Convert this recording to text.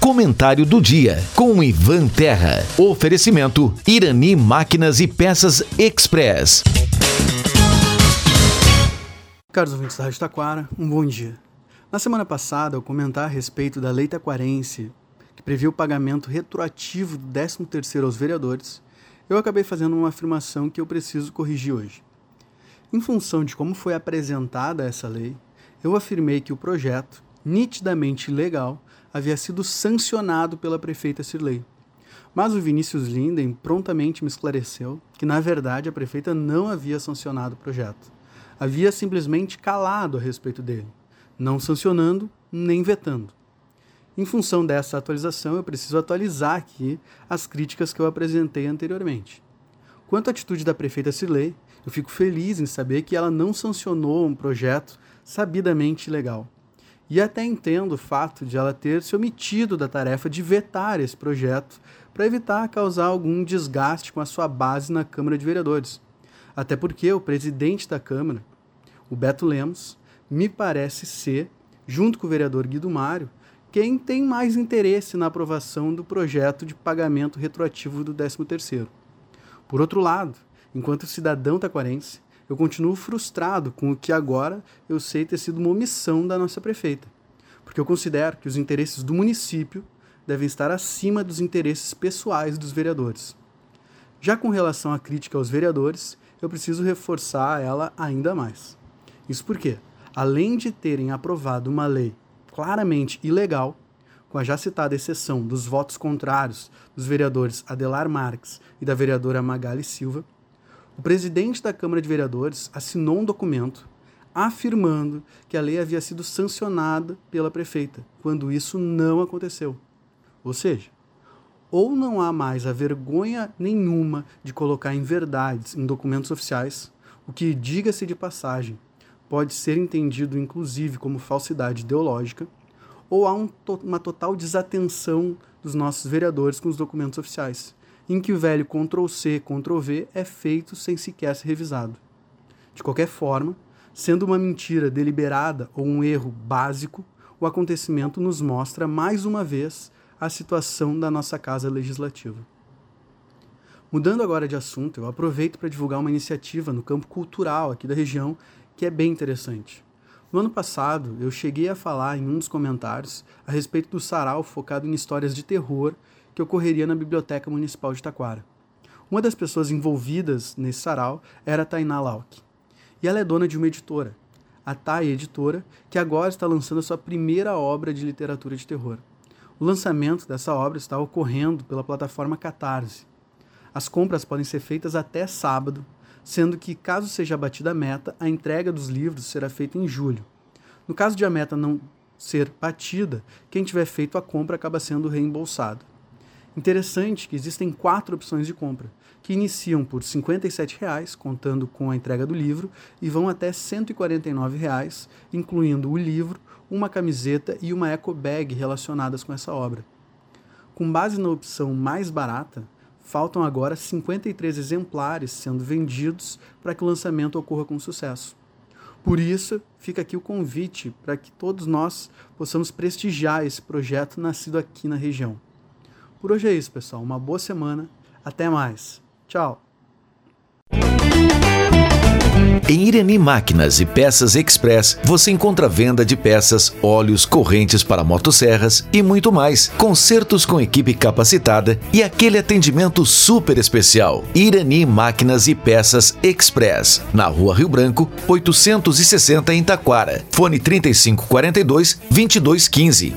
Comentário do dia com Ivan Terra. Oferecimento Irani Máquinas e Peças Express. Caros ouvintes da Rádio Taquara, um bom dia. Na semana passada, ao comentar a respeito da lei taquarense, que previa o pagamento retroativo do 13º aos vereadores, eu acabei fazendo uma afirmação que eu preciso corrigir hoje. Em função de como foi apresentada essa lei, eu afirmei que o projeto, nitidamente legal, havia sido sancionado pela prefeita Cirlei. Mas o Vinícius Linden prontamente me esclareceu que, na verdade, a prefeita não havia sancionado o projeto. Havia simplesmente calado a respeito dele, não sancionando nem vetando. Em função dessa atualização, eu preciso atualizar aqui as críticas que eu apresentei anteriormente. Quanto à atitude da prefeita Cirlei, eu fico feliz em saber que ela não sancionou um projeto sabidamente ilegal. E até entendo o fato de ela ter se omitido da tarefa de vetar esse projeto para evitar causar algum desgaste com a sua base na Câmara de Vereadores. Até porque o presidente da Câmara, o Beto Lemos, me parece ser, junto com o vereador Guido Mário, quem tem mais interesse na aprovação do projeto de pagamento retroativo do 13º. Por outro lado, enquanto cidadão taquarense, eu continuo frustrado com o que agora eu sei ter sido uma omissão da nossa prefeita, porque eu considero que os interesses do município devem estar acima dos interesses pessoais dos vereadores. Já com relação à crítica aos vereadores, eu preciso reforçar ela ainda mais. Isso porque, além de terem aprovado uma lei claramente ilegal, com a já citada exceção dos votos contrários dos vereadores Adelar Marques e da vereadora Magali Silva, o presidente da Câmara de Vereadores assinou um documento afirmando que a lei havia sido sancionada pela prefeita, quando isso não aconteceu. Ou seja, ou não há mais a vergonha nenhuma de colocar em verdades em documentos oficiais, o que, diga-se de passagem, pode ser entendido inclusive como falsidade ideológica, ou há um to uma total desatenção dos nossos vereadores com os documentos oficiais, em que o velho Ctrl-C, Ctrl-V é feito sem sequer ser revisado. De qualquer forma, sendo uma mentira deliberada ou um erro básico, o acontecimento nos mostra mais uma vez a situação da nossa casa legislativa. Mudando agora de assunto, eu aproveito para divulgar uma iniciativa no campo cultural aqui da região que é bem interessante. No ano passado, eu cheguei a falar em um dos comentários a respeito do sarau focado em histórias de terror que ocorreria na Biblioteca Municipal de Taquara. Uma das pessoas envolvidas nesse sarau era Tainá Lauk. E ela é dona de uma editora, a Tai Editora, que agora está lançando a sua primeira obra de literatura de terror. O lançamento dessa obra está ocorrendo pela plataforma Catarse. As compras podem ser feitas até sábado, sendo que, caso seja abatida a meta, a entrega dos livros será feita em julho. No caso de a meta não ser batida, quem tiver feito a compra acaba sendo reembolsado. Interessante que existem quatro opções de compra, que iniciam por R$ 57,00, contando com a entrega do livro, e vão até R$ 149,00, incluindo o livro, uma camiseta e uma eco bag relacionadas com essa obra. Com base na opção mais barata, faltam agora 53 exemplares sendo vendidos para que o lançamento ocorra com sucesso. Por isso, fica aqui o convite para que todos nós possamos prestigiar esse projeto nascido aqui na região. Por hoje é isso, pessoal. Uma boa semana. Até mais. Tchau. Em Irani Máquinas e Peças Express, você encontra venda de peças, óleos, correntes para motosserras e muito mais. Concertos com equipe capacitada e aquele atendimento super especial. Irani Máquinas e Peças Express, na Rua Rio Branco, 860 em Taquara. Fone 3542 2215.